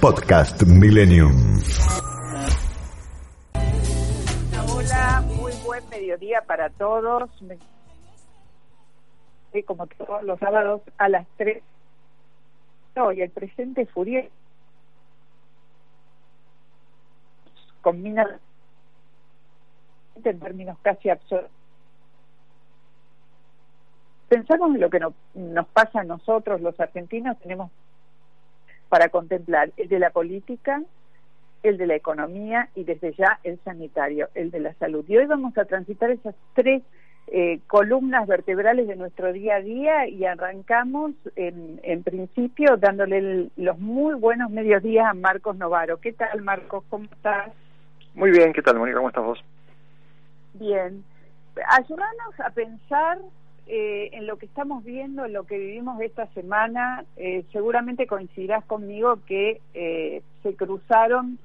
Podcast Millennium. Hola, muy buen mediodía para todos. Y como todos los sábados a las 3. Hoy el presente furioso combina en términos casi absurdos. Pensamos en lo que no, nos pasa a nosotros, los argentinos, tenemos para contemplar el de la política, el de la economía y desde ya el sanitario, el de la salud. Y hoy vamos a transitar esas tres eh, columnas vertebrales de nuestro día a día y arrancamos en, en principio dándole el, los muy buenos medios días a Marcos Novaro. ¿Qué tal, Marcos? ¿Cómo estás? Muy bien, ¿qué tal, Mónica? ¿Cómo estás vos? Bien. Ayúdanos a pensar eh, en lo que estamos viendo, en lo que vivimos esta semana. Eh, seguramente coincidirás conmigo que eh, se cruzaron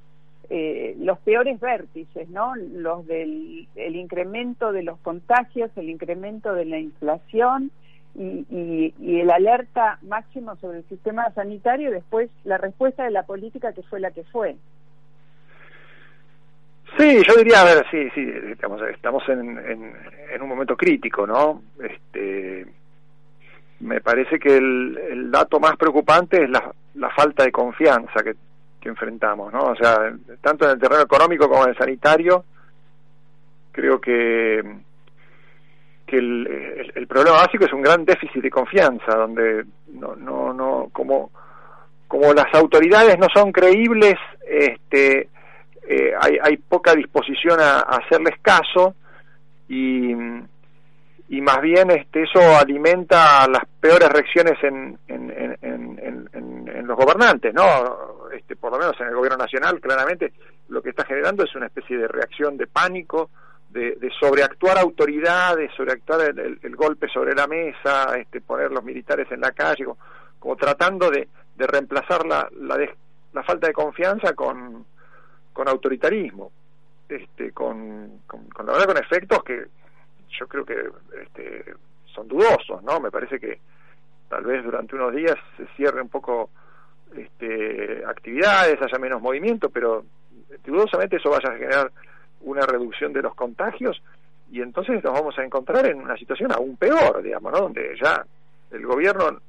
eh, los peores vértices, ¿no? Los del el incremento de los contagios, el incremento de la inflación y, y, y el alerta máximo sobre el sistema sanitario y después la respuesta de la política que fue la que fue. Sí, yo diría, a ver, sí, sí, estamos, estamos en, en, en un momento crítico, ¿no? Este, me parece que el, el dato más preocupante es la, la falta de confianza que, enfrentamos, ¿no? O sea, tanto en el terreno económico como en el sanitario, creo que que el, el, el, problema básico es un gran déficit de confianza, donde no, no, no, como, como las autoridades no son creíbles, este, eh, hay, hay, poca disposición a, a, hacerles caso y, y más bien este, eso alimenta las peores reacciones en, en, en, en, los gobernantes, ¿no? Este, por lo menos en el gobierno nacional, claramente lo que está generando es una especie de reacción de pánico, de, de sobreactuar autoridad, de sobreactuar el, golpe sobre la mesa, este, poner los militares en la calle, como, como tratando de, de reemplazar la, la, la falta de confianza con con autoritarismo, este, con, con, con, la verdad con efectos que yo creo que este, son dudosos, ¿no? Me parece que tal vez durante unos días se cierre un poco este, actividades, haya menos movimiento, pero dudosamente eso vaya a generar una reducción de los contagios y entonces nos vamos a encontrar en una situación aún peor, digamos, ¿no? Donde ya el gobierno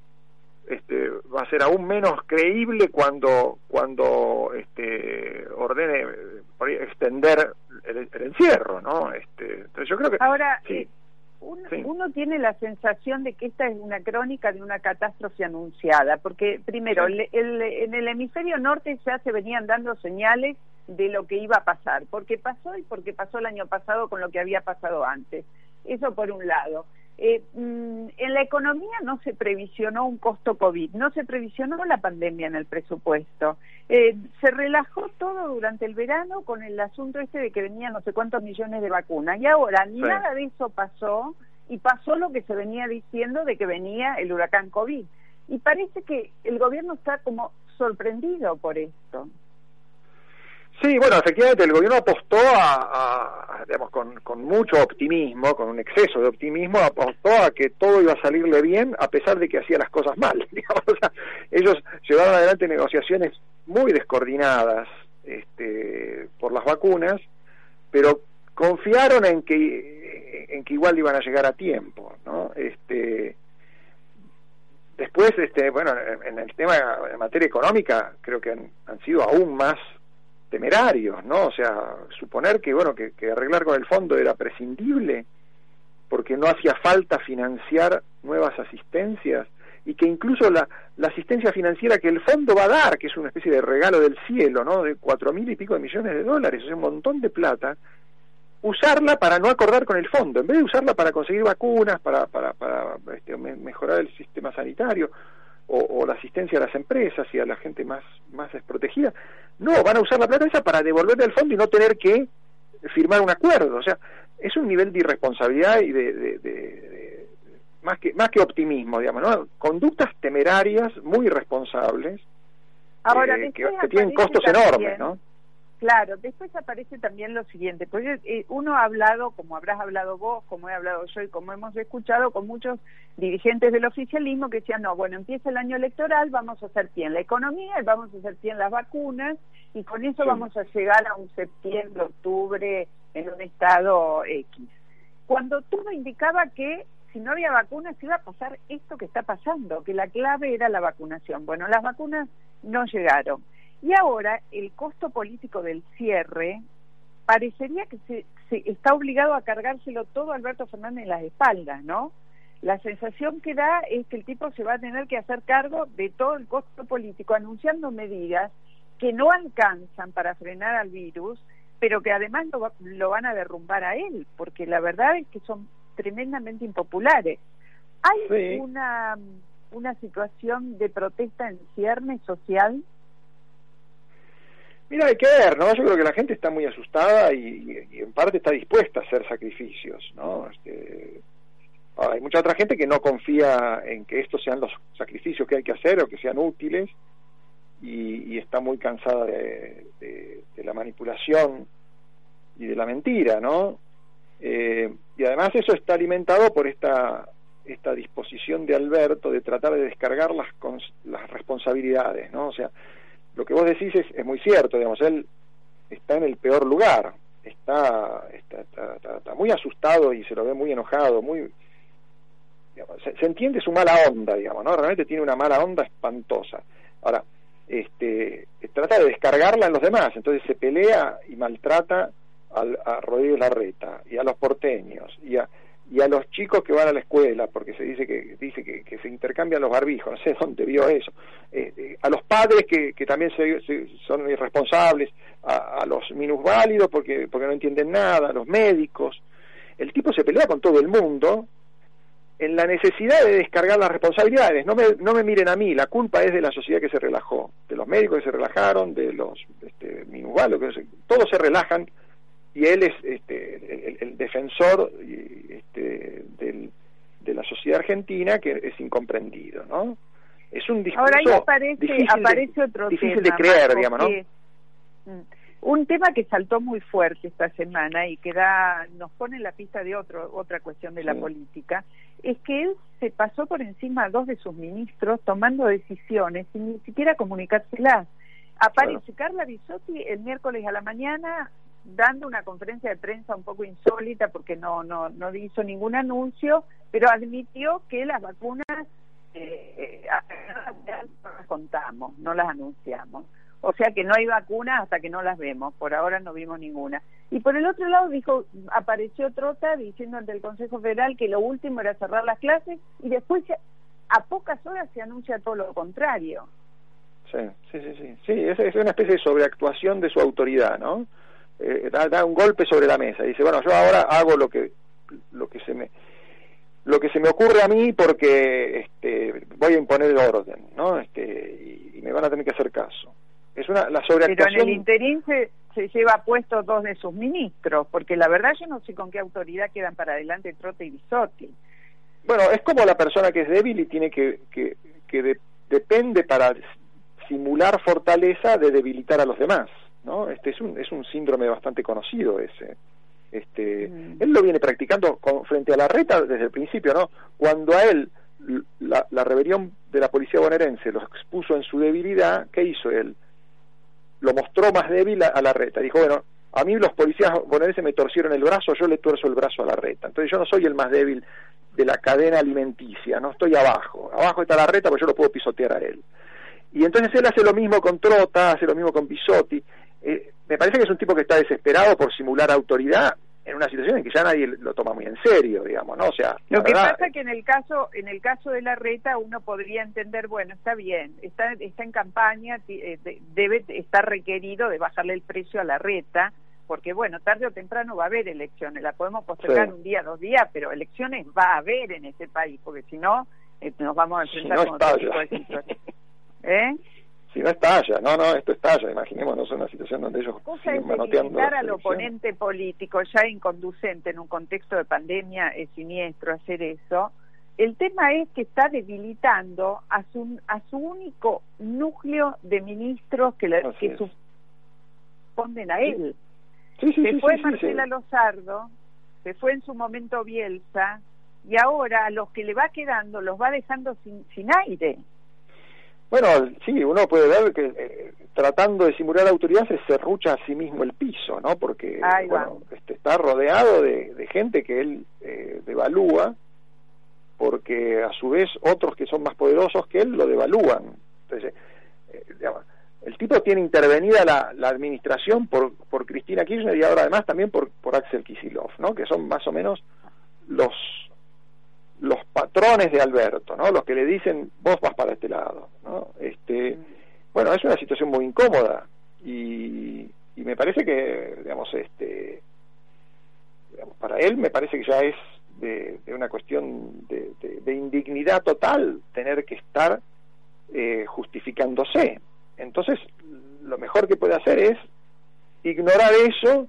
este, va a ser aún menos creíble cuando cuando este, ordene extender el, el, encierro, ¿no? Este, entonces yo creo que ahora sí. eh, uno, sí. uno, tiene la sensación de que esta es una crónica de una catástrofe anunciada, porque primero sí. el, el, en el hemisferio norte ya se venían dando señales de lo que iba a pasar, porque pasó y porque pasó el año pasado con lo que había pasado antes. Eso por un lado. Eh, mm, en la economía no se previsionó un costo COVID, no se previsionó la pandemia en el presupuesto. Eh, se relajó todo durante el verano con el asunto este de que venían no sé cuántos millones de vacunas. Y ahora ni sí. nada de eso pasó y pasó lo que se venía diciendo de que venía el huracán COVID. Y parece que el gobierno está como sorprendido por esto. Sí, bueno, efectivamente el gobierno apostó a, digamos, con, con, mucho optimismo, con un exceso de optimismo, apostó a que todo iba a salirle bien a pesar de que hacía las cosas mal. Digamos, o sea, ellos llevaron adelante negociaciones muy descoordinadas este, por las vacunas, pero confiaron en que en que igual iban a llegar a tiempo, ¿no? Este, después, este, bueno, en el tema en materia económica, creo que han, han sido aún más temerarios, ¿no? O sea, suponer que, bueno, que, arreglar con el fondo era prescindible porque no hacía falta financiar nuevas asistencias y que incluso la, la asistencia financiera que el fondo va a dar, que es una especie de regalo del cielo, ¿no? De cuatro mil y pico de millones de dólares, sea, un montón de plata, usarla para no acordar con el fondo, en vez de usarla para conseguir vacunas, para, para, para este, mejorar el sistema sanitario, o, la asistencia a las empresas y a la gente más, más desprotegida. No, van a usar la plata esa para devolverle al fondo y no tener que firmar un acuerdo. O sea, es un nivel de irresponsabilidad y de, más que más que optimismo, digamos, ¿no? Conductas temerarias, muy irresponsables, Ahora, eh, que, tienen costos enormes, ¿no? Claro, después aparece también lo siguiente, porque eh, uno ha hablado, como habrás hablado vos, como he hablado yo y como hemos escuchado con muchos dirigentes del oficialismo que decían, no, bueno, empieza el año electoral, vamos a hacer bien la economía y vamos a hacer bien las vacunas y con eso vamos a llegar a un septiembre, octubre en un estado X. Cuando todo indicaba que si no había vacunas iba a pasar esto que está pasando, que la clave era la vacunación. Bueno, las vacunas no llegaron y ahora el costo político del cierre parecería que se, está obligado a cargárselo todo Alberto Fernández en las espaldas, ¿no? La sensación que da es que el tipo se va a tener que hacer cargo de todo el costo político, anunciando medidas que no alcanzan para frenar al virus, pero que además lo, lo van a derrumbar a él, porque la verdad es que son tremendamente impopulares. ¿Hay una, una situación de protesta en cierne social? Mira, hay que ver, ¿no? Yo creo que la gente está muy asustada y, en parte está dispuesta a hacer sacrificios, ¿no? Este, hay mucha otra gente que no confía en que estos sean los sacrificios que hay que hacer o que sean útiles y, está muy cansada de, la manipulación y de la mentira, ¿no? Eh, y además eso está alimentado por esta esta disposición de Alberto de tratar de descargar las, las responsabilidades, ¿no? O sea, lo que vos decís es, muy cierto, digamos, él está en el peor lugar, está, está, muy asustado y se lo ve muy enojado, muy... se, entiende su mala onda, digamos, ¿no? Realmente tiene una mala onda espantosa. Ahora, este, trata de descargarla en los demás, entonces se pelea y maltrata al, a Rodríguez Larreta y a los porteños y a y a los chicos que van a la escuela, porque se dice que dice que, se intercambian los barbijos, no sé dónde vio eso, eh, eh, a los padres que, que también son irresponsables, a, los minusválidos porque, porque no entienden nada, a los médicos. El tipo se pelea con todo el mundo en la necesidad de descargar las responsabilidades. No me, no me miren a mí, la culpa es de la sociedad que se relajó, de los médicos que se relajaron, de los este, minusválidos, que todos se relajan y él es este, el, defensor este, de la sociedad argentina que es incomprendido, ¿no? Es un discurso Ahora ahí aparece, difícil, aparece de, difícil de creer, digamos, ¿no? Mm, un tema que saltó muy fuerte esta semana y que da, nos pone en la pista de otro, otra cuestión de la política, es que él se pasó por encima a dos de sus ministros tomando decisiones sin ni siquiera comunicárselas. Aparece Carla Bisotti el miércoles a la mañana dando una conferencia de prensa un poco insólita porque no no no hizo ningún anuncio, pero admitió que las vacunas eh, eh no las contamos, no las anunciamos. O sea que no hay vacunas hasta que no las vemos. Por ahora no vimos ninguna. Y por el otro lado dijo, apareció Trota diciendo ante el Consejo Federal que lo último era cerrar las clases y después a pocas horas se anuncia todo lo contrario. Sí, sí, sí, sí. Sí, es, es una especie de sobreactuación de su autoridad, ¿no? Eh, da, un golpe sobre la mesa y dice bueno yo ahora hago lo que lo que se me lo que se me ocurre a mí porque este, voy a imponer el orden no este y, me van a tener que hacer caso es una la sobreactuación pero en el interín se, se lleva puesto dos de sus ministros porque la verdad yo no sé con qué autoridad quedan para adelante Trote y Bisotti bueno es como la persona que es débil y tiene que que, que depende para simular fortaleza de debilitar a los demás ¿no? Este es un, es un síndrome bastante conocido ese. Este, mm. Él lo viene practicando con, frente a la reta desde el principio, ¿no? Cuando a él la, la rebelión de la policía bonaerense lo expuso en su debilidad, ¿qué hizo él? Lo mostró más débil a, la reta. Dijo, bueno, a mí los policías bonaerenses me torcieron el brazo, yo le tuerzo el brazo a la reta. Entonces yo no soy el más débil de la cadena alimenticia, no estoy abajo. Abajo está la reta, pues yo lo puedo pisotear a él. Y entonces él hace lo mismo con Trota, hace lo mismo con Bisotti. Eh, me parece que es un tipo que está desesperado por simular autoridad en una situación en que ya nadie lo toma muy en serio, digamos, ¿no? O sea, lo que pasa es que en el caso en el caso de la reta uno podría entender, bueno, está bien, está está en campaña, eh, debe estar requerido de bajarle el precio a la reta, porque bueno, tarde o temprano va a haber elecciones, la podemos postergar un día, dos días, pero elecciones va a haber en este país, porque si no eh, nos vamos a enfrentar si no con estalla. ¿Eh? Si no estalla, no, no, esto estalla, imaginémonos una situación donde ellos siguen es manoteando al oponente político ya inconducente en un contexto de pandemia es siniestro hacer eso. El tema es que está debilitando a su a su único núcleo de ministros que, Así que a él. Sí, sí, se sí, fue Marcela. Lozardo, se fue en su momento Bielsa, y ahora a los que le va quedando los va dejando sin, sin aire. Bueno, sí, uno puede ver que eh, tratando de simular autoridad se serrucha a sí mismo el piso, ¿no? Porque bueno, este, está rodeado de, de gente que él eh, devalúa, porque a su vez otros que son más poderosos que él lo devalúan. Entonces, eh, digamos, el tipo tiene intervenida la, la administración por, por Cristina Kirchner y ahora además también por, por Axel Kisilov, ¿no? Que son más o menos los los patrones de Alberto, ¿no? Los que le dicen vos vas para este lado, ¿no? Este, bueno, es una situación muy incómoda y, y me parece que, digamos, este, digamos, para él me parece que ya es de, de una cuestión de, de- de indignidad total tener que estar eh, justificándose. Entonces, lo mejor que puede hacer es ignorar eso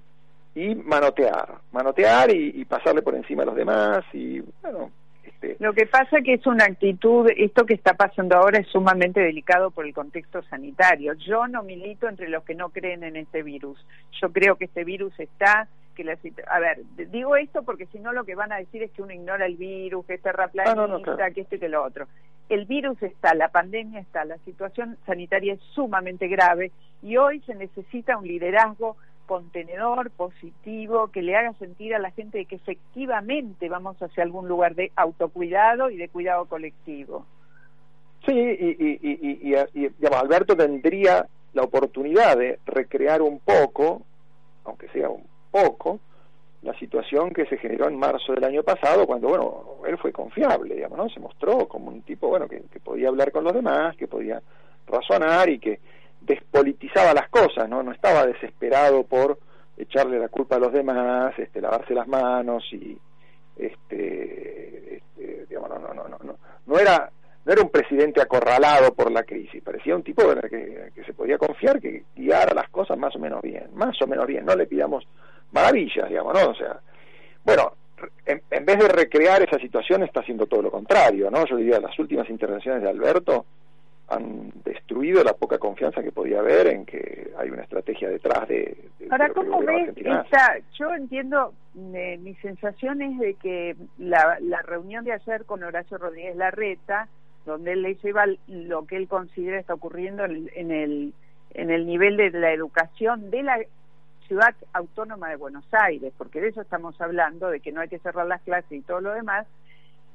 y manotear, manotear y, y pasarle por encima a los demás y, bueno, este, Lo que pasa que es una actitud, esto que está pasando ahora es sumamente delicado por el contexto sanitario. Yo no milito entre los que no creen en este virus. Yo creo que este virus está, que la a ver, digo esto porque si no lo que van a decir es que uno ignora el virus, que es terraplanista, Ah, no, no, claro. que esto y que lo otro. El virus está, la pandemia está, la situación sanitaria es sumamente grave y hoy se necesita un liderazgo contenedor, positivo, que le haga sentir a la gente de que efectivamente vamos hacia algún lugar de autocuidado y de cuidado colectivo. Sí, y, y, y, y- digamos, Alberto tendría la oportunidad de recrear un poco, aunque sea un poco, la situación que se generó en marzo del año pasado, cuando, bueno, él fue confiable, digamos, ¿no? Se mostró como un tipo, bueno, que podía hablar con los demás, que podía razonar y que despolitizaba las cosas, ¿no? No estaba desesperado por echarle la culpa a los demás, este, lavarse las manos y, este, este, digamos, no, no, no, no, no, no era no era un presidente acorralado por la crisis, parecía un tipo el que, que se podía confiar, que guiara las cosas más o menos bien, más o menos bien, no le pidamos maravillas, digamos, ¿no? O sea, bueno, en, en vez de recrear esa situación está haciendo todo lo contrario, ¿no? Yo diría, las últimas intervenciones de Alberto han destruido la poca confianza que podía haber en que hay una estrategia detrás de... de- Ahora, de ¿cómo ves esta? Yo entiendo, eh, mi sensación es de que la, la reunión de ayer con Horacio Rodríguez Larreta, donde él le lleva lo que él considera está ocurriendo en en el, en el nivel de la educación de la ciudad autónoma de Buenos Aires, porque de eso estamos hablando, de que no hay que cerrar las clases y todo lo demás,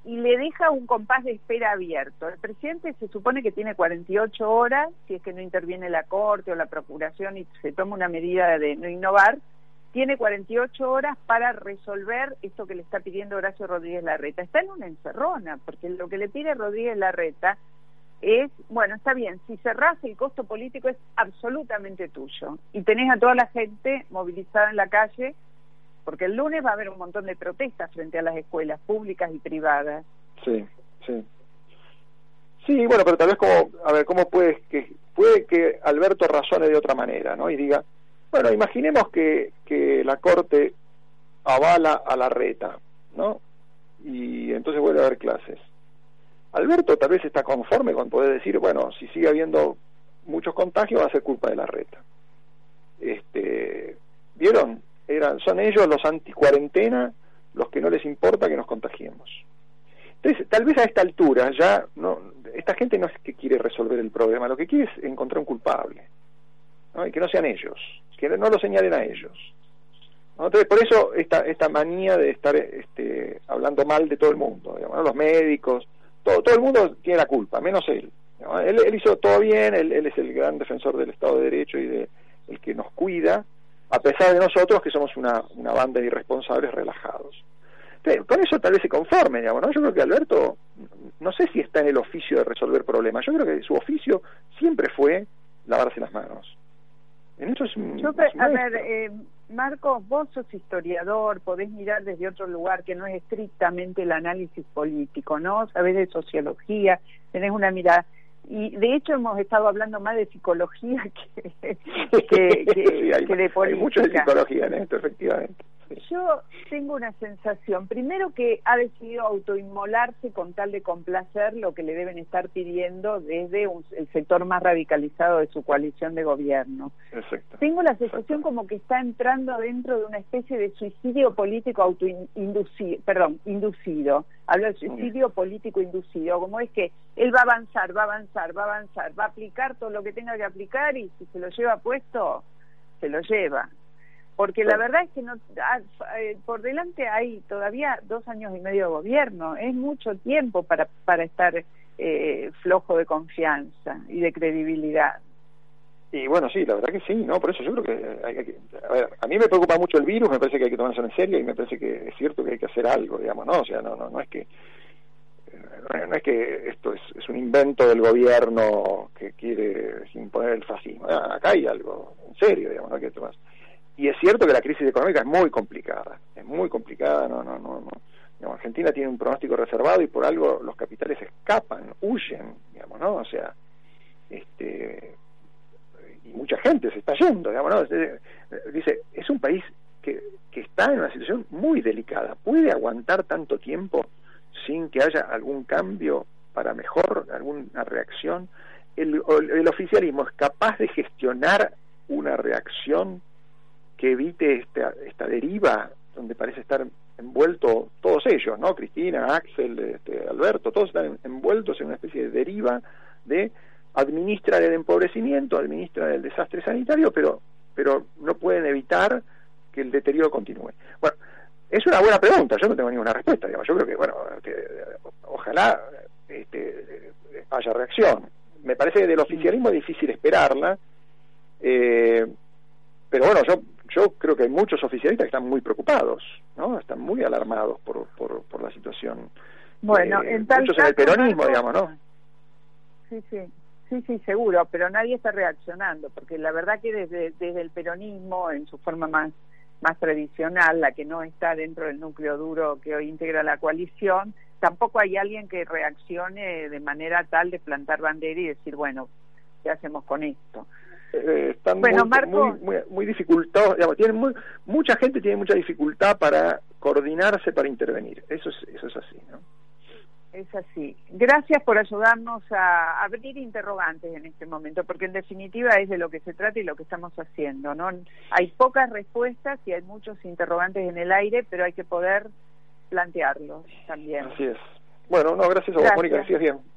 y le deja un compás de espera abierto. El presidente se supone que tiene 48 horas, si es que no interviene la Corte o la Procuración y se toma una medida de no innovar, tiene 48 horas para resolver esto que le está pidiendo Horacio Rodríguez Larreta. Está en una encerrona, porque lo que le pide Rodríguez Larreta es, bueno, está bien, si cerrás el costo político es absolutamente tuyo y tenés a toda la gente movilizada en la calle, porque el lunes va a haber un montón de protestas frente a las escuelas públicas y privadas. Sí, sí. Sí, bueno, pero tal vez como, a ver, ¿cómo puede que, puede que Alberto razone de otra manera, ¿no? Y diga, bueno, imaginemos que, que la Corte avala a la reta, ¿no? Y entonces vuelve a haber clases. Alberto tal vez está conforme con poder decir, bueno, si sigue habiendo muchos contagios va a ser culpa de la reta. Este, ¿vieron? Eran, son ellos los anti-cuarentena los que no les importa que nos contagiemos. Entonces, tal vez a esta altura ya no, esta gente no es que quiere resolver el problema, lo que quiere es encontrar un culpable, ¿no? y que no sean ellos, que no lo señalen a ellos. Entonces, por eso esta, esta manía de estar este, hablando mal de todo el mundo, digamos, ¿no? los médicos, todo, todo el mundo tiene la culpa, menos él. Él, él hizo todo bien, él, él es el gran defensor del Estado de Derecho y de el que nos cuida, a pesar de nosotros que somos una, una banda de irresponsables relajados. Entonces, con eso tal vez se conforme, digamos, ¿no? Yo creo que Alberto, no sé si está en el oficio de resolver problemas, yo creo que su oficio siempre fue lavarse las manos. En eso es un, Yo, es un a ver, eh, Marcos, vos sos historiador, podés mirar desde otro lugar que no es estrictamente el análisis político, ¿no? Sabés de sociología, tenés una mirada. Y de hecho hemos estado hablando más de psicología que, que, de política. Hay mucho de psicología en esto, efectivamente. Yo tengo una sensación, primero que ha decidido autoinmolarse con tal de complacer lo que le deben estar pidiendo desde el sector más radicalizado de su coalición de gobierno. Exacto. Tengo la sensación como que está entrando dentro de una especie de suicidio político autoinducido, perdón, inducido. Hablo de suicidio político inducido, como es que él va a avanzar, va a avanzar, va a avanzar, va a aplicar todo lo que tenga que aplicar y si se lo lleva puesto, se lo lleva porque la verdad es que no ah, eh, por delante hay todavía dos años y medio de gobierno es mucho tiempo para para estar eh, flojo de confianza y de credibilidad. Y bueno sí la verdad que sí no por eso yo creo que, hay, que a, ver, a mí me preocupa mucho el virus me parece que hay que tomárselo en serio y me parece que es cierto que hay que hacer algo digamos no o sea no no no es que no es que esto es, es un invento del gobierno que quiere imponer el fascismo. Ah, acá hay algo en serio digamos no hay que tomar y es cierto que la crisis económica es muy complicada, es muy complicada, no, no, no, no. Argentina tiene un pronóstico reservado y por algo los capitales escapan, huyen, digamos, ¿no? O sea, este, y mucha gente se está yendo, digamos, ¿no? Dice, es un país que, que está en una situación muy delicada, puede aguantar tanto tiempo sin que haya algún cambio para mejor, alguna reacción. El, el oficialismo es capaz de gestionar una reacción que evite esta, esta deriva donde parece estar envuelto todos ellos, ¿no? Cristina, Axel, este, Alberto, todos están envueltos en una especie de deriva de administrar el empobrecimiento, administrar el desastre sanitario, pero, pero no pueden evitar que el deterioro continúe. Bueno, es una buena pregunta, yo no tengo ninguna respuesta, digamos. yo creo que, bueno, ojalá este, haya reacción. Me parece que del oficialismo es difícil esperarla, eh, pero bueno, yo yo creo que hay muchos oficialistas que están muy preocupados, ¿no? Están muy alarmados por, por, por la situación. Bueno, en tal muchos en el peronismo, digamos, ¿no? Sí, sí. Sí, sí, seguro, pero nadie está reaccionando, porque la verdad que desde, desde el peronismo, en su forma más, más tradicional, la que no está dentro del núcleo duro que hoy integra la coalición, tampoco hay alguien que reaccione de manera tal de plantar bandera y decir, bueno, ¿qué hacemos con esto? Eh, están muy, muy, muy, dificultados, tienen muy, mucha gente tiene mucha dificultad para coordinarse para intervenir, eso es, eso es así, ¿no? Es así. Gracias por ayudarnos a abrir interrogantes en este momento, porque en definitiva es de lo que se trata y lo que estamos haciendo, ¿no? Hay pocas respuestas y hay muchos interrogantes en el aire, pero hay que poder plantearlos también. Así es. Bueno, no, gracias a vos, Mónica, decías bien.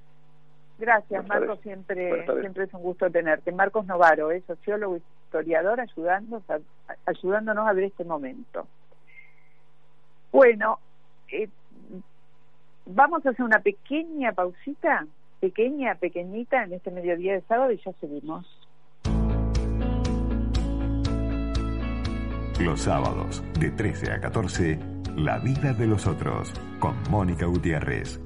Gracias, Marcos, siempre, siempre es un gusto tenerte. Marcos Novaro es sociólogo, historiador, ayudándonos a, ayudándonos a ver este momento. Bueno, eh, vamos a hacer una pequeña pausita, pequeña, pequeñita, en este mediodía de sábado y ya seguimos. Los sábados, de 13 a 14, La vida de los otros, con Mónica Gutiérrez.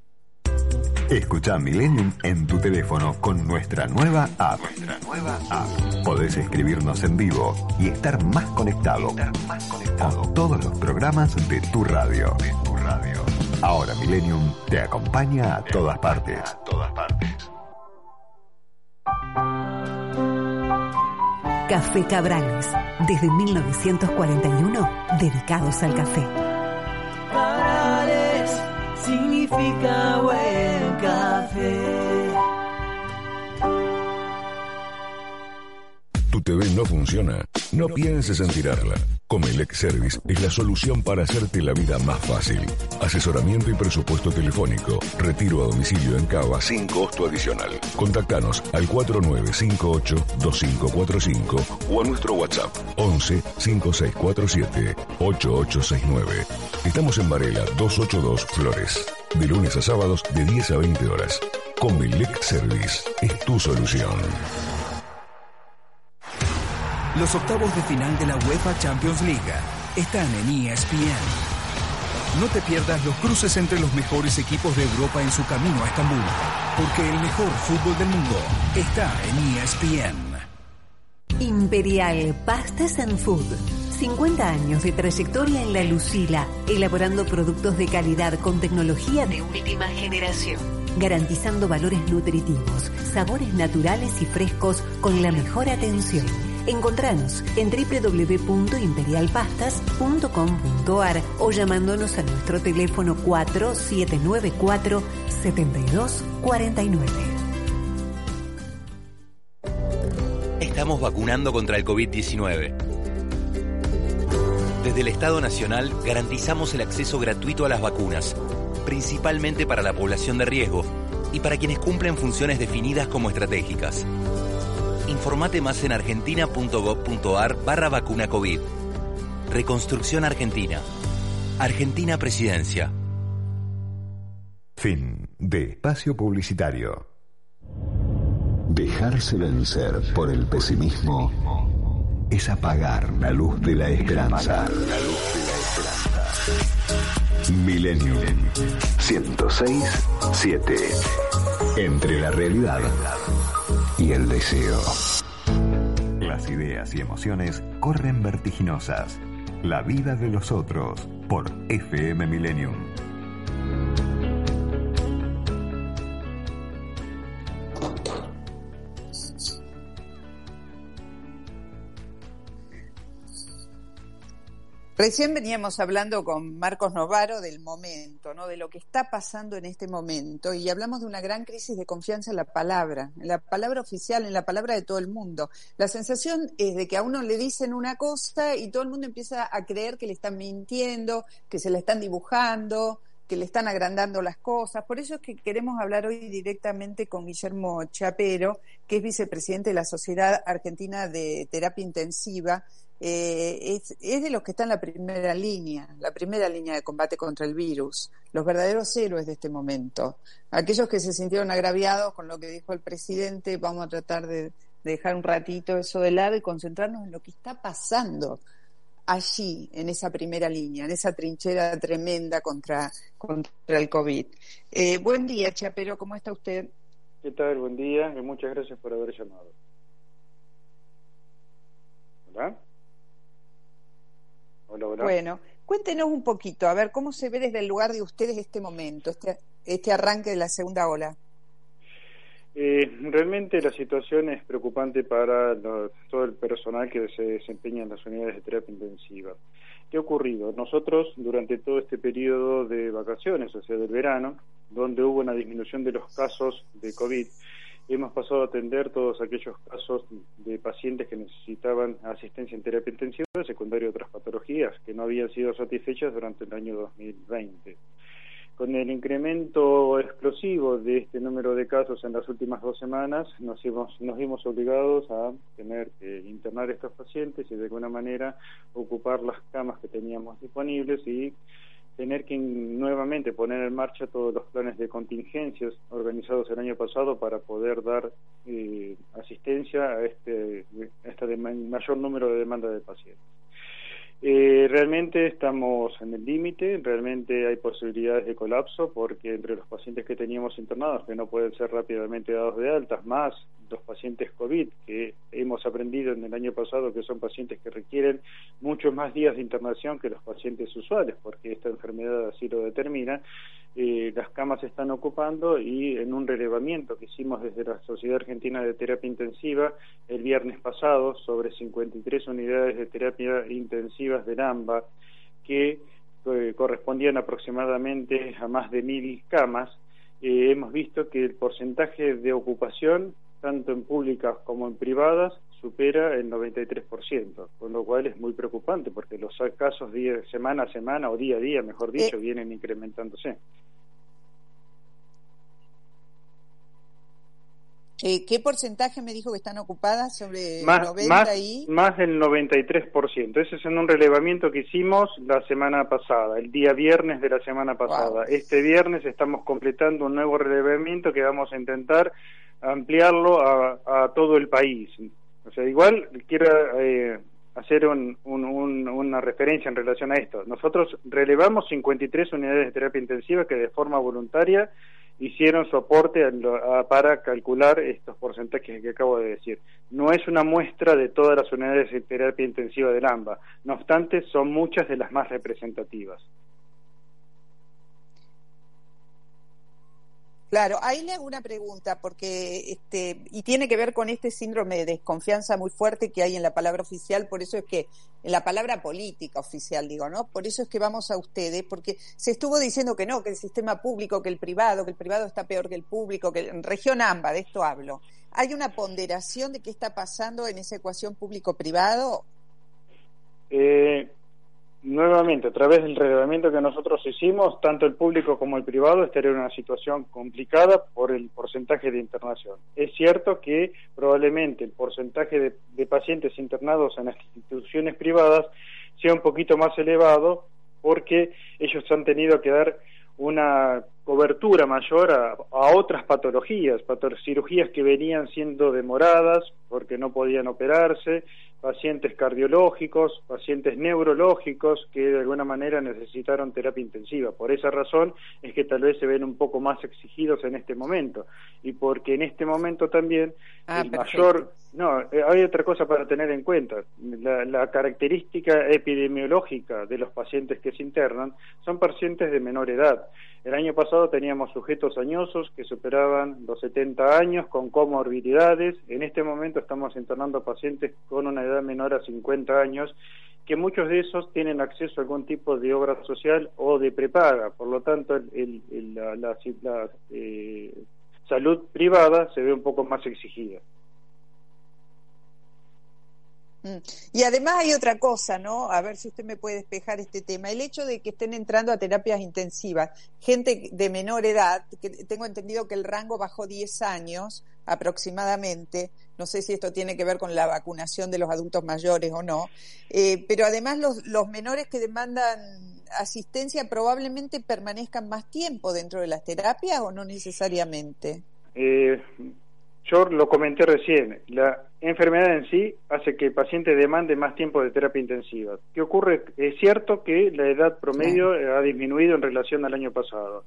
Escucha Millennium en tu teléfono con nuestra nueva app. Nuestra nueva app. Podés escribirnos en vivo y estar más conectado. Estar más conectado. Con todos los programas de tu radio. De tu radio. Ahora Millennium te acompaña a todas partes. A todas partes. Café Cabrales. Desde 1941, dedicados al café. ¿Tu TV no funciona? No pienses en tirarla. Comelec Service es la solución para hacerte la vida más fácil. Asesoramiento y presupuesto telefónico. Retiro a domicilio en Cava sin costo adicional. Contactanos al 4958-2545 o a nuestro WhatsApp 11 5647 8869. Estamos en Varela 282 Flores. De lunes a sábados de 10 a 20 horas. Comelec Service es tu solución. Los octavos de final de la UEFA Champions League están en ESPN. No te pierdas los cruces entre los mejores equipos de Europa en su camino a Estambul, porque el mejor fútbol del mundo está en ESPN. Imperial Pastas and Food. 50 años de trayectoria en la Lucila, elaborando productos de calidad con tecnología de última generación, garantizando valores nutritivos, sabores naturales y frescos con la mejor atención. Encontranos en www.imperialpastas.com.ar o llamándonos a nuestro teléfono 4794 7249. Estamos vacunando contra el COVID-19 desde el Estado Nacional garantizamos el acceso gratuito a las vacunas, principalmente para la población de riesgo y para quienes cumplen funciones definidas como estratégicas. Informate más en argentina.gov.ar barra vacuna COVID. Reconstrucción Argentina. Argentina Presidencia. Fin de espacio publicitario. Dejarse vencer por el pesimismo es apagar la luz de la esperanza. Milenio 106 7. Entre la realidad y el deseo. Las ideas y emociones corren vertiginosas. La vida de los otros por FM Millennium. Recién veníamos hablando con Marcos Novaro del momento, ¿no? De lo que está pasando en este momento y hablamos de una gran crisis de confianza en la palabra, en la palabra oficial, en la palabra de todo el mundo. La sensación es de que a uno le dicen una cosa y todo el mundo empieza a creer que le están mintiendo, que se la están dibujando, que le están agrandando las cosas. Por eso es que queremos hablar hoy directamente con Guillermo Chapero, que es vicepresidente de la Sociedad Argentina de Terapia Intensiva eh, es, de los que están en la primera línea, la primera línea de combate contra el virus, los verdaderos héroes de este momento. Aquellos que se sintieron agraviados con lo que dijo el presidente, vamos a tratar de, dejar un ratito eso de lado y concentrarnos en lo que está pasando allí, en esa primera línea, en esa trinchera tremenda contra, contra el COVID. Eh, buen día, Chapero, ¿cómo está usted? ¿Qué tal? Buen día y muchas gracias por haber llamado. ¿Hola? Bueno, cuéntenos un poquito, a ver, ¿cómo se ve desde el lugar de ustedes este momento, este, este arranque de la segunda ola? Eh, realmente la situación es preocupante para todo el personal que se desempeña en las unidades de terapia intensiva. ¿Qué ha ocurrido? Nosotros, durante todo este periodo de vacaciones, o sea, del verano, donde hubo una disminución de los casos de COVID, hemos pasado a atender todos aquellos casos de pacientes que necesitaban asistencia en terapia intensiva, secundario a otras patologías que no habían sido satisfechas durante el año 2020. Con el incremento explosivo de este número de casos en las últimas dos semanas, nos, hemos, nos vimos obligados a tener que internar a estos pacientes y de alguna manera ocupar las camas que teníamos disponibles y tener que nuevamente poner en marcha todos los planes de contingencias organizados el año pasado para poder dar eh, asistencia a este, a este mayor número de demandas de pacientes. Eh, realmente estamos en el límite, realmente hay posibilidades de colapso porque entre los pacientes que teníamos internados que no pueden ser rápidamente dados de altas, más los pacientes COVID que hemos aprendido en el año pasado que son pacientes que requieren muchos más días de internación que los pacientes usuales porque esta enfermedad así lo determina, eh, las camas se están ocupando y en un relevamiento que hicimos desde la Sociedad Argentina de Terapia Intensiva el viernes pasado sobre 53 unidades de terapia intensivas del AMBA que eh, correspondían aproximadamente a más de mil camas, eh, hemos visto que el porcentaje de ocupación, tanto en públicas como en privadas, supera el 93%, con lo cual es muy preocupante porque los casos día, semana a semana o día a día, mejor dicho, vienen incrementándose. Eh, ¿Qué porcentaje me dijo que están ocupadas sobre más, 90 más, y...? Más del 93%. Ese es en un relevamiento que hicimos la semana pasada, el día viernes de la semana pasada. Este viernes estamos completando un nuevo relevamiento que vamos a intentar ampliarlo a, todo el país. O sea, igual quiero eh, hacer una referencia en relación a esto. Nosotros relevamos 53 unidades de terapia intensiva que de forma voluntaria hicieron su aporte para calcular estos porcentajes que acabo de decir. No es una muestra de todas las unidades de terapia intensiva del AMBA, no obstante, son muchas de las más representativas. Claro, ahí le hago una pregunta, porque este, y tiene que ver con este síndrome de desconfianza muy fuerte que hay en la palabra oficial, por eso es que, en la palabra política oficial, digo, ¿no? Por eso es que vamos a ustedes, porque se estuvo diciendo que no, que el sistema público, que el privado, que el privado está peor que el público, que en región AMBA, de esto hablo. ¿Hay una ponderación de qué está pasando en esa ecuación público-privado? Eh, nuevamente, a través del relevamiento que nosotros hicimos, tanto el público como el privado estarían en una situación complicada por el porcentaje de internación. Es cierto que probablemente el porcentaje de, pacientes internados en las instituciones privadas sea un poquito más elevado porque ellos han tenido que dar una cobertura mayor a, otras patologías, cirugías que venían siendo demoradas porque no podían operarse, pacientes cardiológicos, pacientes neurológicos que de alguna manera necesitaron terapia intensiva. Por esa razón es que tal vez se ven un poco más exigidos en este momento y porque en este momento también ah, el mayor... No, eh, hay otra cosa para tener en cuenta. La, la característica epidemiológica de los pacientes que se internan son pacientes de menor edad. El año pasado teníamos sujetos añosos que superaban los 70 años con comorbilidades. En este momento estamos internando pacientes con una edad menor a 50 años, que muchos de esos tienen acceso a algún tipo de obra social o de prepaga. Por lo tanto, la, eh, salud privada se ve un poco más exigida. Mm. Y además hay otra cosa, ¿no? A ver si usted me puede despejar este tema. El hecho de que estén entrando a terapias intensivas, gente de menor edad, que tengo entendido que el rango bajó 10 años aproximadamente, no sé si esto tiene que ver con la vacunación de los adultos mayores o no, eh, pero además los, menores que demandan asistencia probablemente permanezcan más tiempo dentro de las terapias o no necesariamente. Eh, yo lo comenté recién, la enfermedad en sí hace que el paciente demande más tiempo de terapia intensiva. ¿Qué ocurre? Es cierto que la edad promedio ha disminuido en relación al año pasado.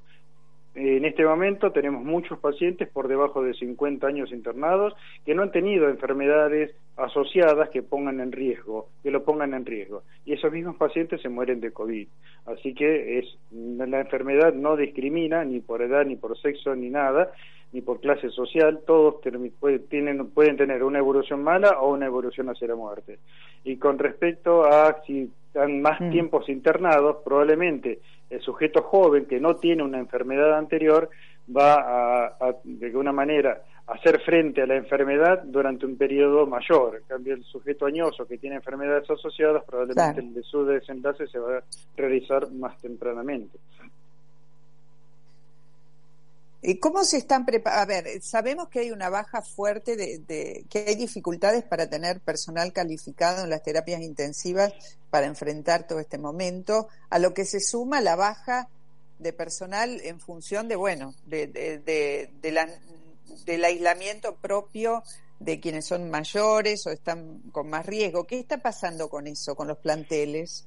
En este momento tenemos muchos pacientes por debajo de 50 años internados que no han tenido enfermedades asociadas que pongan en riesgo, que lo pongan en riesgo. Y esos mismos pacientes se mueren de COVID. Así que es, la enfermedad no discrimina ni por edad, ni por sexo, ni nada, ni por clase social. Todos tienen, pueden tener una evolución mala o una evolución hacia la muerte. Y con respecto a si están más mm. tiempos internados, probablemente el sujeto joven que no tiene una enfermedad anterior va a, de alguna manera hacer frente a la enfermedad durante un periodo mayor. En cambio, el sujeto añoso que tiene enfermedades asociadas, probablemente el de su desenlace se va a realizar más tempranamente. ¿Cómo se están preparando? A ver, sabemos que hay una baja fuerte de, que hay dificultades para tener personal calificado en las terapias intensivas para enfrentar todo este momento, a lo que se suma la baja de personal en función de, bueno, de, de, del aislamiento propio de quienes son mayores o están con más riesgo. ¿Qué está pasando con eso, con los planteles?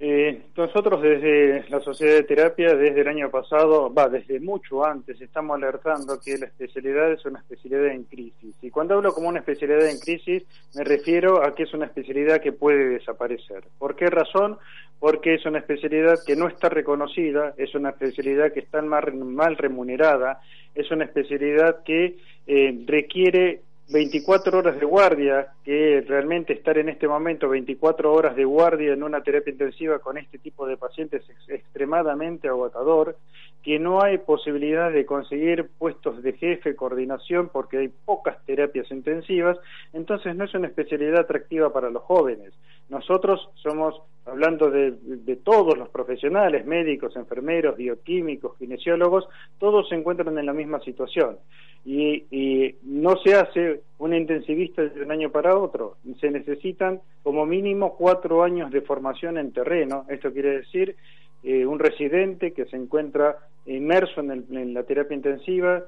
Eh, nosotros desde la Sociedad de Terapia, desde el año pasado, va, desde mucho antes, estamos alertando que la especialidad es una especialidad en crisis. Y cuando hablo como una especialidad en crisis, me refiero a que es una especialidad que puede desaparecer. ¿Por qué razón? Porque es una especialidad que no está reconocida, es una especialidad que está mal, remunerada, es una especialidad que eh, requiere 24 horas de guardia, que realmente estar en este momento 24 horas de guardia en una terapia intensiva con este tipo de pacientes es extremadamente agotador, que no hay posibilidad de conseguir puestos de jefe, coordinación, porque hay pocas terapias intensivas, entonces no es una especialidad atractiva para los jóvenes. nosotros somos, hablando de, todos los profesionales, médicos, enfermeros, bioquímicos, kinesiólogos, todos se encuentran en la misma situación. Y, no se hace un intensivista de un año para otro. Se necesitan como mínimo cuatro años de formación en terreno. Esto quiere decir eh, un residente que se encuentra inmerso en, en la terapia intensiva,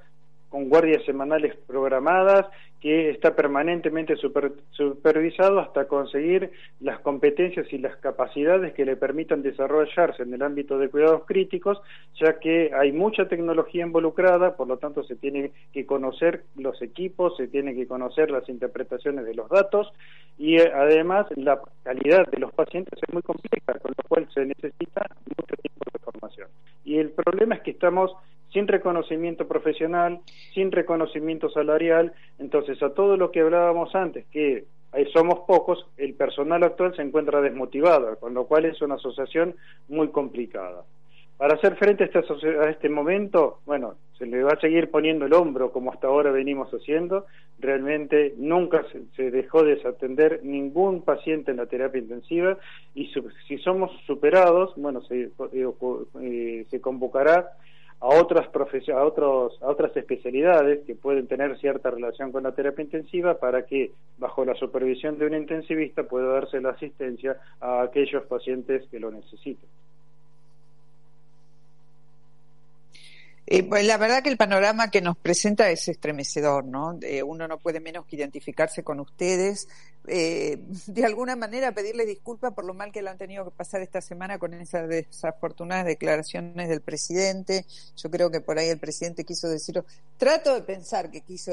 con guardias semanales programadas, que está permanentemente supervisado hasta conseguir las competencias y las capacidades que le permitan desarrollarse en el ámbito de cuidados críticos, ya que hay mucha tecnología involucrada, por lo tanto se tiene que conocer los equipos, se tiene que conocer las interpretaciones de los datos y eh, además la calidad de los pacientes es muy compleja, con lo cual se necesita mucho tiempo de formación. Y el problema es que estamos sin reconocimiento profesional, sin reconocimiento salarial. Entonces, a todo lo que hablábamos antes, que somos pocos, el personal actual se encuentra desmotivado, con lo cual es una asociación muy complicada. Para hacer frente a este, a este momento, bueno, se le va a seguir poniendo el hombro como hasta ahora venimos haciendo. Realmente nunca se, dejó de desatender ningún paciente en la terapia intensiva y si somos superados, bueno, se, eh, eh, se convocará a otras a otros a otras especialidades que pueden tener cierta relación con la terapia intensiva para que bajo la supervisión de un intensivista pueda darse la asistencia a aquellos pacientes que lo necesiten. Eh, pues la verdad que el panorama que nos presenta es estremecedor, ¿no? uno no puede menos que identificarse con ustedes, eh, de alguna manera pedirles disculpas por lo mal que lo han tenido que pasar esta semana con esas desafortunadas declaraciones del presidente. Yo creo que por ahí el presidente quiso decir, trato de pensar que quiso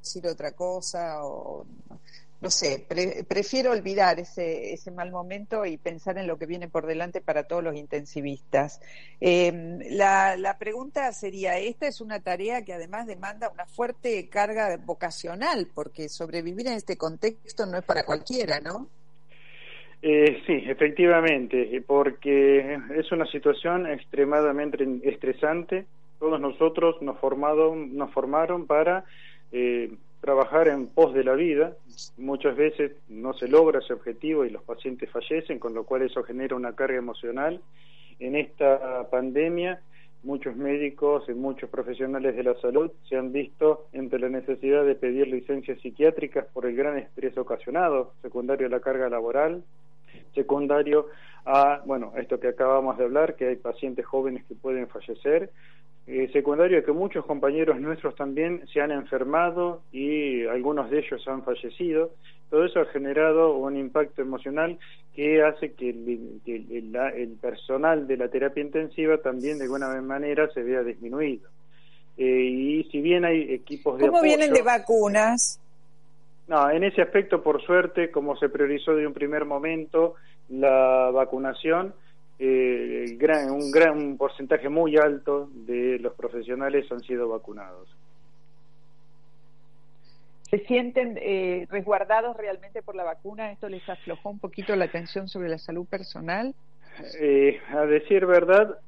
decir otra cosa o no sé, prefiero olvidar ese, ese mal momento y pensar en lo que viene por delante para todos los intensivistas. Eh, la, la pregunta sería, esta es una tarea que además demanda una fuerte carga vocacional, porque sobrevivir en este contexto no es para cualquiera, ¿no? Eh, sí, efectivamente, porque es una situación extremadamente estresante. Todos nosotros nos, formado, nos formaron para eh, trabajar en pos de la vida. Muchas veces no se logra ese objetivo y los pacientes fallecen, con lo cual eso genera una carga emocional. En esta pandemia, muchos médicos y muchos profesionales de la salud se han visto entre la necesidad de pedir licencias psiquiátricas por el gran estrés ocasionado, secundario a la carga laboral, secundario a, bueno, esto que acabamos de hablar, que hay pacientes jóvenes que pueden fallecer, eh, secundario que muchos compañeros nuestros también se han enfermado y algunos de ellos han fallecido. Todo eso ha generado un impacto emocional que hace que el, personal de la terapia intensiva también de alguna manera se vea disminuido. Eh, y si bien hay equipos de ¿Cómo vienen de vacunas? No, en ese aspecto, por suerte, como se priorizó de un primer momento la vacunación, eh, gran, un gran porcentaje muy alto de los profesionales han sido vacunados. ¿Se sienten eh, resguardados realmente por la vacuna? ¿Esto les aflojó un poquito la atención sobre la salud personal? Eh, a decir verdad,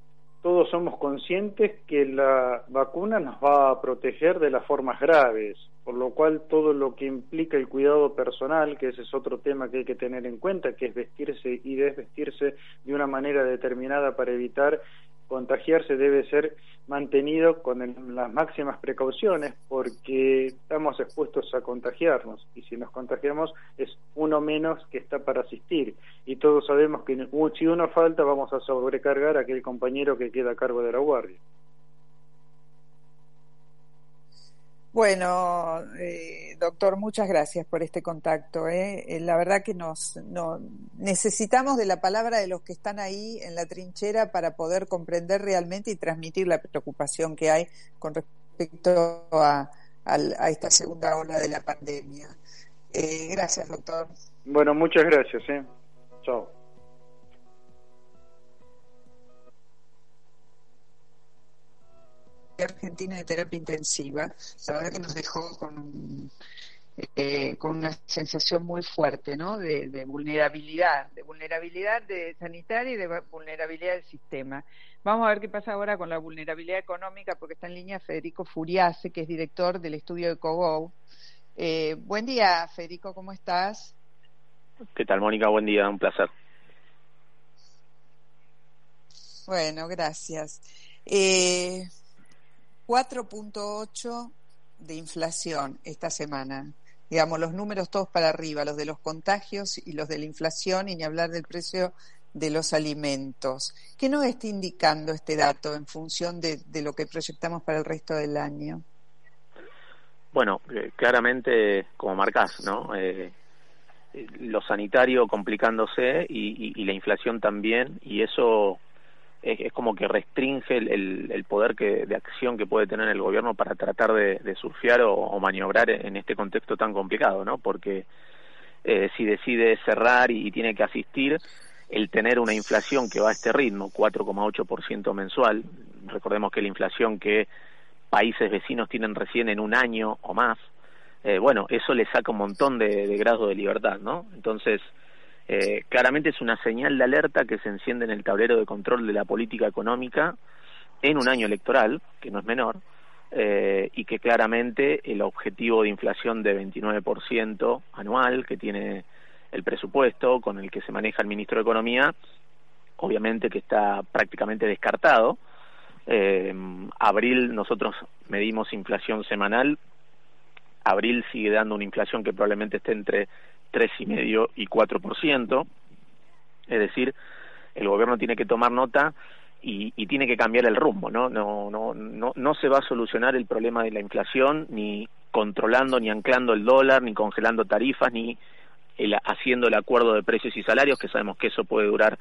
todos somos conscientes que la vacuna nos va a proteger de las formas graves, por lo cual todo lo que implica el cuidado personal, que ese es otro tema que hay que tener en cuenta, que es vestirse y desvestirse de una manera determinada para evitar contagiarse debe ser mantenido con las máximas precauciones porque estamos expuestos a contagiarnos y si nos contagiamos es uno menos que está para asistir y todos sabemos que si uno falta vamos a sobrecargar a aquel compañero que queda a cargo de la guardia. Bueno, eh, doctor, muchas gracias por este contacto. ¿eh? eh la verdad que nos necesitamos de la palabra de los que están ahí en la trinchera para poder comprender realmente y transmitir la preocupación que hay con respecto a, a, esta segunda ola de la pandemia. Eh, gracias, doctor. Bueno, muchas gracias. ¿eh? Chao. Argentina de Terapia Intensiva, la verdad que nos dejó con, eh, con una sensación muy fuerte ¿no? de, vulnerabilidad, de vulnerabilidad de sanitaria y de vulnerabilidad del sistema. Vamos a ver qué pasa ahora con la vulnerabilidad económica, porque está en línea Federico Furiase, que es director del estudio de COGO. Eh, buen día, Federico, ¿cómo estás? ¿Qué tal, Mónica? Buen día, un placer. Bueno, gracias. Eh, 4.8 de inflación esta semana. Digamos, los números todos para arriba, los de los contagios y los de la inflación, y ni hablar del precio de los alimentos. ¿Qué nos está indicando este dato en función de, lo que proyectamos para el resto del año? Bueno, eh, claramente, como marcás, ¿no? Eh, lo sanitario complicándose y, la inflación también, y eso es, como que restringe el, poder que, de acción que puede tener el gobierno para tratar de, surfear o, maniobrar en este contexto tan complicado, ¿no? Porque eh, si decide cerrar y tiene que asistir, el tener una inflación que va a este ritmo, 4,8% mensual, recordemos que la inflación que países vecinos tienen recién en un año o más, eh, bueno, eso le saca un montón de, de grado de libertad, ¿no? Entonces, eh, claramente es una señal de alerta que se enciende en el tablero de control de la política económica en un año electoral, que no es menor, eh, y que claramente el objetivo de inflación de 29% anual que tiene el presupuesto con el que se maneja el ministro de Economía, obviamente que está prácticamente descartado. Eh, abril nosotros medimos inflación semanal. Abril sigue dando una inflación que probablemente esté entre tres y medio y cuatro por ciento. Es decir, el gobierno tiene que tomar nota y, y, tiene que cambiar el rumbo, ¿no? No, no, no, no se va a solucionar el problema de la inflación ni controlando ni anclando el dólar, ni congelando tarifas, ni haciendo el acuerdo de precios y salarios, que sabemos que eso puede durar,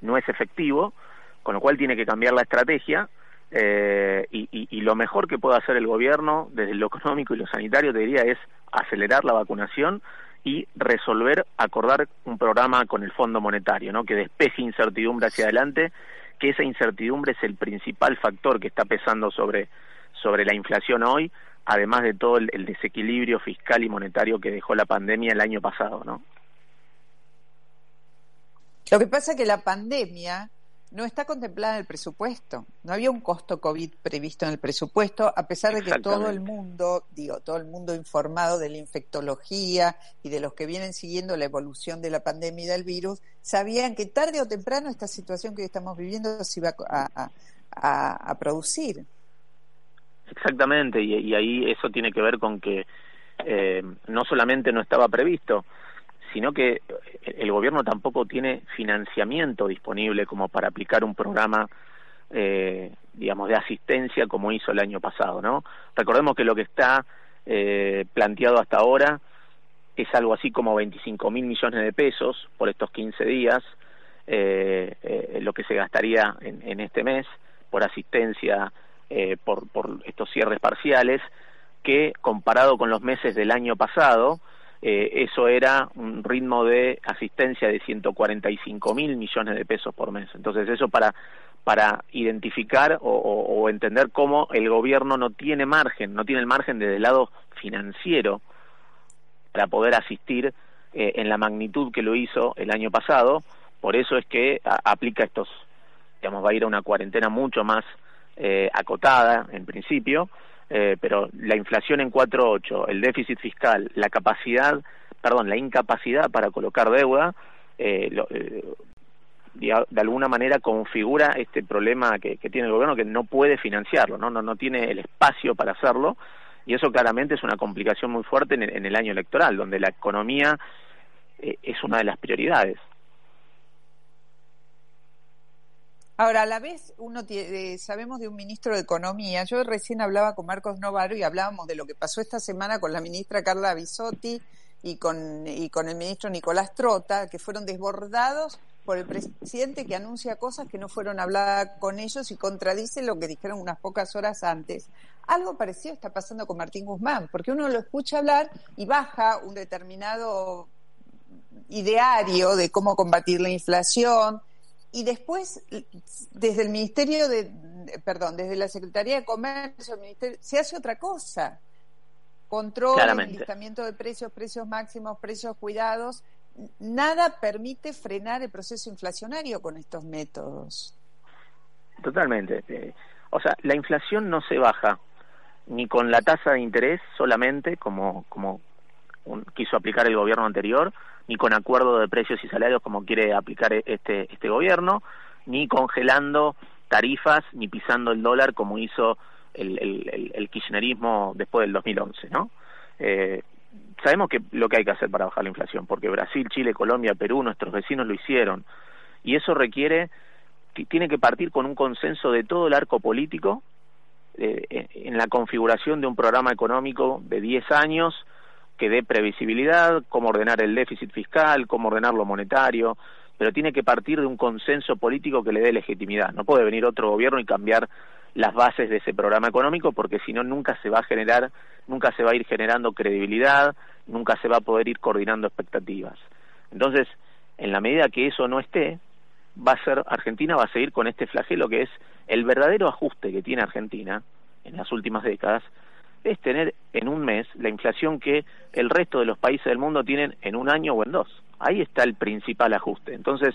no es efectivo, con lo cual tiene que cambiar la estrategia. Eh, y, y, lo mejor que puede hacer el gobierno desde lo económico y lo sanitario, te diría, es acelerar la vacunación y resolver, acordar un programa con el Fondo Monetario, ¿no? que despeje incertidumbre hacia adelante, que esa incertidumbre es el principal factor que está pesando sobre, sobre la inflación hoy, además de todo el, desequilibrio fiscal y monetario que dejó la pandemia el año pasado, ¿no? Lo que pasa es que la pandemia no está contemplada en el presupuesto. No había un costo COVID previsto en el presupuesto, a pesar de que todo el mundo, digo, todo el mundo informado de la infectología y de los que vienen siguiendo la evolución de la pandemia y del virus, sabían que tarde o temprano esta situación que hoy estamos viviendo se iba a, a producir. Exactamente, y, ahí eso tiene que ver con que eh, no solamente no estaba previsto, sino que el gobierno tampoco tiene financiamiento disponible como para aplicar un programa, eh, digamos, de asistencia como hizo el año pasado, ¿no? Recordemos que lo que está eh, planteado hasta ahora es algo así como 25 mil millones de pesos por estos 15 días, lo que se gastaría en, en este mes por asistencia eh, por, por estos cierres parciales, que comparado con los meses del año pasado, eh, eso era un ritmo de asistencia de 145 mil millones de pesos por mes. Entonces, eso para, para identificar o, entender cómo el gobierno no tiene margen, no tiene el margen desde el lado financiero para poder asistir eh, en la magnitud que lo hizo el año pasado. Por eso es que aplica estos, digamos, va a ir a una cuarentena mucho más eh, acotada en principio, eh, pero la inflación en 4.8, el déficit fiscal, la capacidad, perdón, la incapacidad para colocar deuda, eh, de alguna manera configura este problema que, tiene el gobierno que no puede financiarlo, ¿no? No, no tiene el espacio para hacerlo y eso claramente es una complicación muy fuerte en el año electoral, donde la economía es una de las prioridades. Ahora, a la vez, uno tiene, sabemos de un ministro de Economía. Yo recién hablaba con Marcos Novaro y hablábamos de lo que pasó esta semana con la ministra Carla Bisotti y con, y con el ministro Nicolás Trota, que fueron desbordados por el presidente que anuncia cosas que no fueron habladas con ellos y contradice lo que dijeron unas pocas horas antes. Algo parecido está pasando con Martín Guzmán, porque uno lo escucha hablar y baja un determinado ideario de cómo combatir la inflación, y después desde el Ministerio de, perdón, desde la Secretaría de Comercio, se hace otra cosa. Control, listamiento de precios, precios máximos, precios cuidados. Nada permite frenar el proceso inflacionario con estos métodos. Totalmente. Eh, o sea, la inflación no se baja ni con la tasa de interés solamente, como, como quiso aplicar el gobierno anterior, ni con acuerdo de precios y salarios como quiere aplicar e, este, este gobierno, ni congelando tarifas, ni pisando el dólar como hizo el, el, kirchnerismo después del 2011, ¿no? Eh, sabemos que lo que hay que hacer para bajar la inflación, porque Brasil, Chile, Colombia, Perú, nuestros vecinos lo hicieron, y eso requiere, tiene que partir con un consenso de todo el arco político eh, en la configuración de un programa económico de 10 años que dé previsibilidad, cómo ordenar el déficit fiscal, cómo ordenar lo monetario, pero tiene que partir de un consenso político que le dé legitimidad. No puede venir otro gobierno y cambiar las bases de ese programa económico porque si no nunca se va a generar, nunca se va a ir generando credibilidad, nunca se va a poder ir coordinando expectativas. Entonces, en la medida que eso no esté, va a ser Argentina va a seguir con este flagelo que es el verdadero ajuste que tiene Argentina en las últimas décadas es tener en un mes la inflación que el resto de los países del mundo tienen en un año o en dos. Ahí está el principal ajuste. Entonces,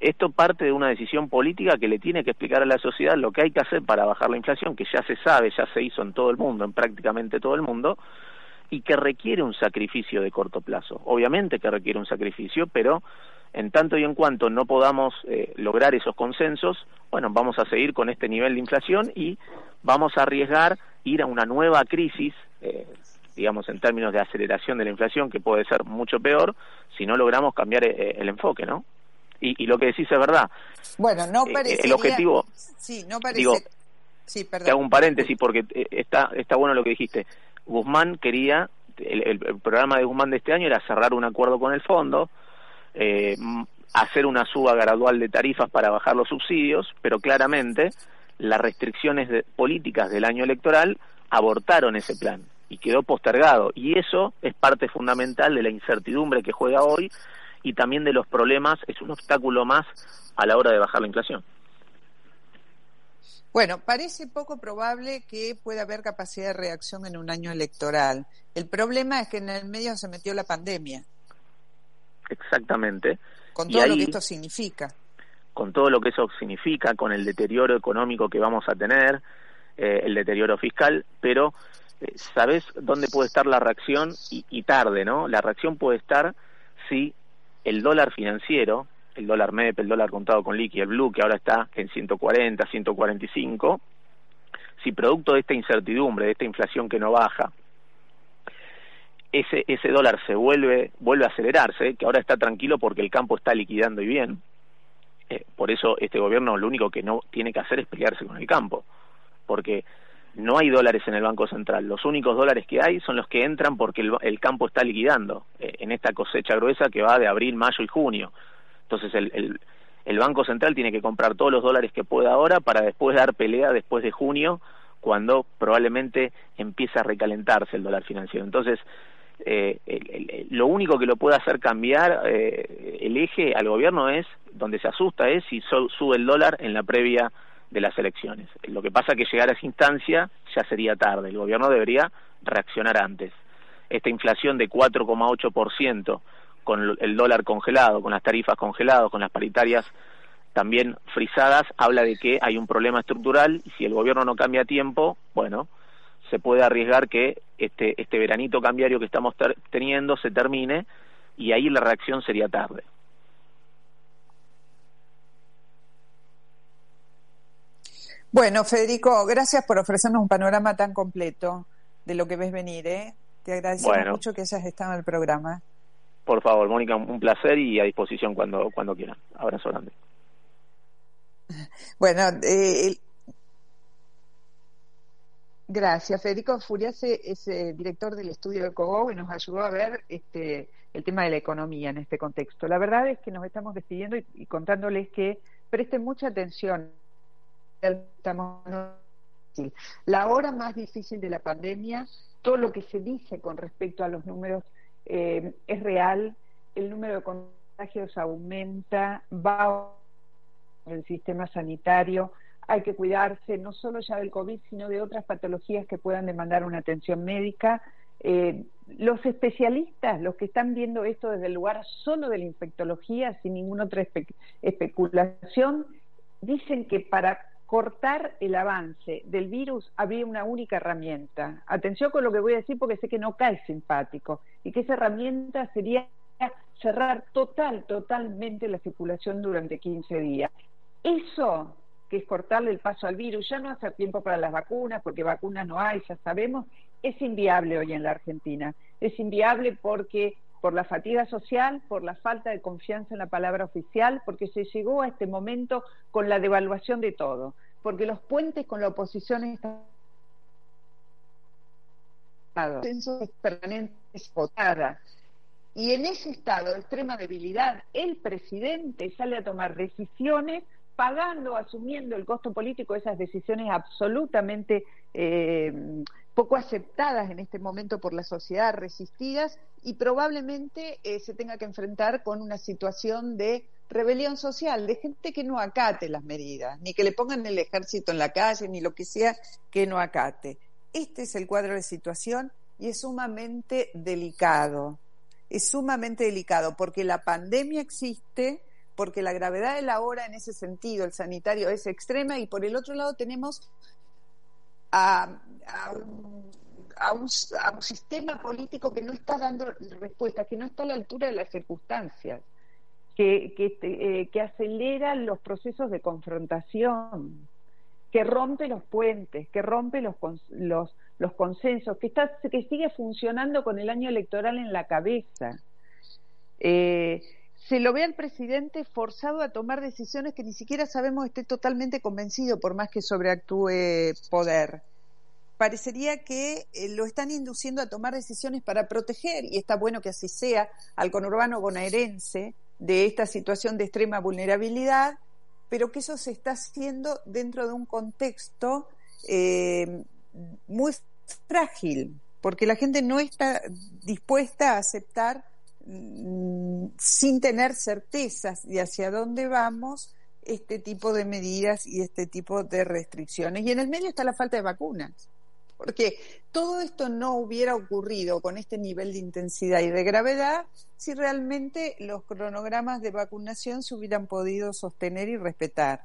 esto parte de una decisión política que le tiene que explicar a la sociedad lo que hay que hacer para bajar la inflación, que ya se sabe, ya se hizo en todo el mundo, en prácticamente todo el mundo, y que requiere un sacrificio de corto plazo. Obviamente que requiere un sacrificio, pero en tanto y en cuanto no podamos eh, lograr esos consensos, bueno, vamos a seguir con este nivel de inflación y vamos a arriesgar ir a una nueva crisis, eh, digamos en términos de aceleración de la inflación, que puede ser mucho peor si no logramos cambiar eh, el enfoque, ¿no? Y, lo que decís es verdad. Bueno, no parece. el objetivo. Sí, no parece. Digo, sí, perdón. Te hago un paréntesis porque está, está bueno lo que dijiste. Guzmán quería, el, programa de Guzmán de este año era cerrar un acuerdo con el fondo, eh, hacer una suba gradual de tarifas para bajar los subsidios, pero claramente las restricciones políticas del año electoral abortaron ese plan y quedó postergado. Y eso es parte fundamental de la incertidumbre que juega hoy y también de los problemas, es un obstáculo más a la hora de bajar la inflación. Bueno, parece poco probable que pueda haber capacidad de reacción en un año electoral. El problema es que en el medio se metió la pandemia. Exactamente. Con todo lo que esto significa. Con todo lo que eso significa, con el deterioro económico que vamos a tener, eh, el deterioro fiscal, pero eh, ¿sabes dónde puede estar la reacción? Y, y tarde, ¿no? La reacción puede estar si el dólar financiero, el dólar MEP, el dólar contado con liqui, el blue, que ahora está en 140, 145, si producto de esta incertidumbre, de esta inflación que no baja, ese, ese dólar se vuelve, vuelve a acelerarse, que ahora está tranquilo porque el campo está liquidando y bien. Eh, por eso este gobierno lo único que no tiene que hacer es pelearse con el campo, porque no hay dólares en el Banco Central. Los únicos dólares que hay son los que entran porque el, campo está liquidando eh, en esta cosecha gruesa que va de abril, mayo y junio. Entonces el, el, Banco Central tiene que comprar todos los dólares que pueda ahora para después dar pelea después de junio, cuando probablemente empieza a recalentarse el dólar financiero. Entonces, eh, lo único que lo puede hacer cambiar eh, el eje al gobierno es, donde se asusta es si sube el dólar en la previa de las elecciones. Lo que pasa que llegar a esa instancia ya sería tarde. El gobierno debería reaccionar antes. Esta inflación de 4,8% con el dólar congelado, con las tarifas congeladas, con las paritarias también frisadas, habla de que hay un problema estructural y si el gobierno no cambia a tiempo, bueno, se puede arriesgar que este, este veranito cambiario que estamos teniendo se termine y ahí la reacción sería tarde. Bueno, Federico, gracias por ofrecernos un panorama tan completo de lo que ves venir. ¿eh? Te agradecemos mucho que hayas estado en el programa. Por favor, Mónica, un placer y a disposición cuando, cuando quieran. Abrazo grande. Bueno, eh, gracias. Federico Furiase es eh, director del estudio de COGO y nos ayudó a ver este, el tema de la economía en este contexto. La verdad es que nos estamos despidiendo y, contándoles que presten mucha atención. La hora más difícil de la pandemia, todo lo que se dice con respecto a los números eh, es real, el número de contagios aumenta, va el sistema sanitario, hay que cuidarse no solo ya del COVID, sino de otras patologías que puedan demandar una atención médica. Eh, los especialistas, los que están viendo esto desde el lugar solo de la infectología, sin ninguna otra especulación, dicen que para cortar el avance del virus había una única herramienta. Atención con lo que voy a decir porque sé que no cae simpático y que esa herramienta sería cerrar total, totalmente la circulación durante 15 días. Eso, que es cortarle el paso al virus, ya no hace tiempo para las vacunas, porque vacunas no hay, ya sabemos, es inviable hoy en la Argentina. Es inviable porque por la fatiga social, por la falta de confianza en la palabra oficial, porque se llegó a este momento con la devaluación de todo, porque los puentes con la oposición están permanentes votadas. Y en ese estado de extrema debilidad, el presidente sale a tomar decisiones pagando, asumiendo el costo político de esas decisiones absolutamente eh, poco aceptadas en este momento por la sociedad, resistidas, y probablemente eh, se tenga que enfrentar con una situación de rebelión social, de gente que no acate las medidas, ni que le pongan el ejército en la calle, ni lo que sea que no acate. Este es el cuadro de situación y es sumamente delicado. Es sumamente delicado porque la pandemia existe, porque la gravedad de la hora en ese sentido, el sanitario, es extrema y por el otro lado tenemos a, un, sistema político que no está dando respuesta, que no está a la altura de las circunstancias, que, que, eh, que acelera los procesos de confrontación, que rompe los puentes, que rompe los, los, los consensos, que, está, que sigue funcionando con el año electoral en la cabeza. Eh, se lo ve al presidente forzado a tomar decisiones que ni siquiera sabemos esté totalmente convencido, por más que sobreactúe poder. Parecería que eh, lo están induciendo a tomar decisiones para proteger, y está bueno que así sea, al conurbano bonaerense de esta situación de extrema vulnerabilidad, pero que eso se está haciendo dentro de un contexto eh, muy frágil, porque la gente no está dispuesta a aceptar sin tener certezas de hacia dónde vamos este tipo de medidas y este tipo de restricciones. Y en el medio está la falta de vacunas, porque todo esto no hubiera ocurrido con este nivel de intensidad y de gravedad si realmente los cronogramas de vacunación se hubieran podido sostener y respetar.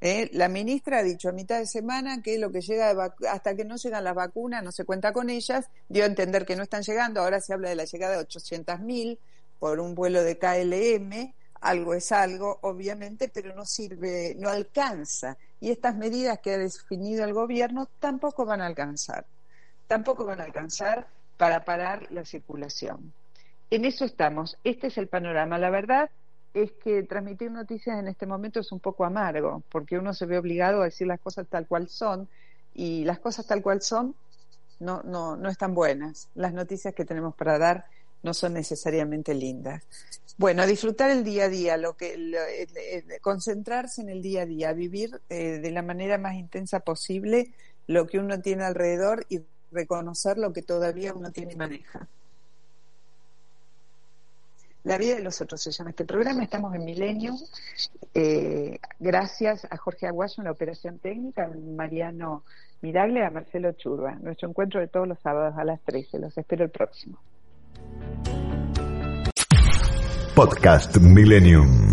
¿Eh? La ministra ha dicho a mitad de semana que lo que llega hasta que no llegan las vacunas no se cuenta con ellas, dio a entender que no están llegando, ahora se habla de la llegada de 800.000 por un vuelo de KLM, algo es algo, obviamente, pero no sirve, no alcanza. Y estas medidas que ha definido el gobierno tampoco van a alcanzar, tampoco van a alcanzar para parar la circulación. En eso estamos, este es el panorama. La verdad es que transmitir noticias en este momento es un poco amargo, porque uno se ve obligado a decir las cosas tal cual son y las cosas tal cual son no, no, no están buenas. Las noticias que tenemos para dar no son necesariamente lindas. Bueno, disfrutar el día a día, lo que concentrarse en el día a día, vivir eh, de la manera más intensa posible lo que uno tiene alrededor y reconocer lo que todavía uno tiene y maneja. La vida de los otros se llama este programa. Estamos en Milenio. Eh, gracias a Jorge Aguayo en la operación técnica, a Mariano Miragle, a Marcelo Churba. Nuestro encuentro de todos los sábados a las 13. Los espero el próximo. Podcast Millennium.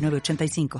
85